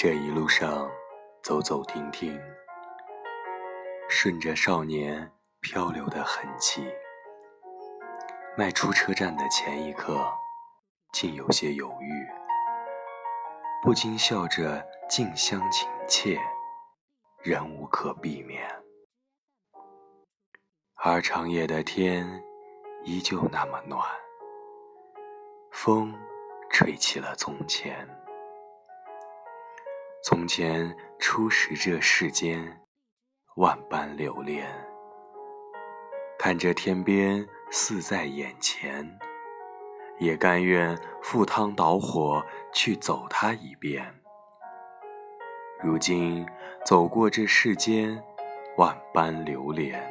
这一路上，走走停停，顺着少年漂流的痕迹，迈出车站的前一刻，竟有些犹豫，不禁笑着近乡情怯，仍无可避免。而长夜的天，依旧那么暖，风吹起了从前。从前初识这世间，万般留恋。看着天边似在眼前，也甘愿赴汤蹈火去走它一遍。如今走过这世间，万般流连，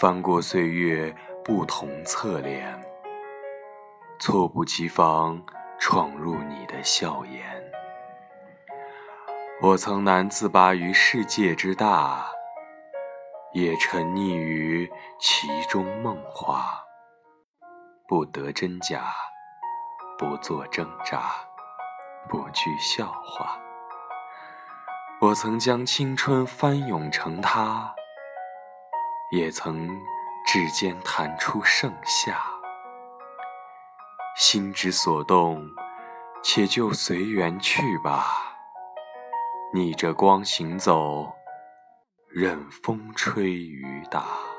翻过岁月不同侧脸，猝不及防闯入你的笑颜。我曾难自拔于世界之大，也沉溺于其中梦话，不得真假，不做挣扎，不惧笑话。我曾将青春翻涌成她，也曾指尖弹出盛夏。心之所动，且就随缘去吧。逆着光行走，任风吹雨打。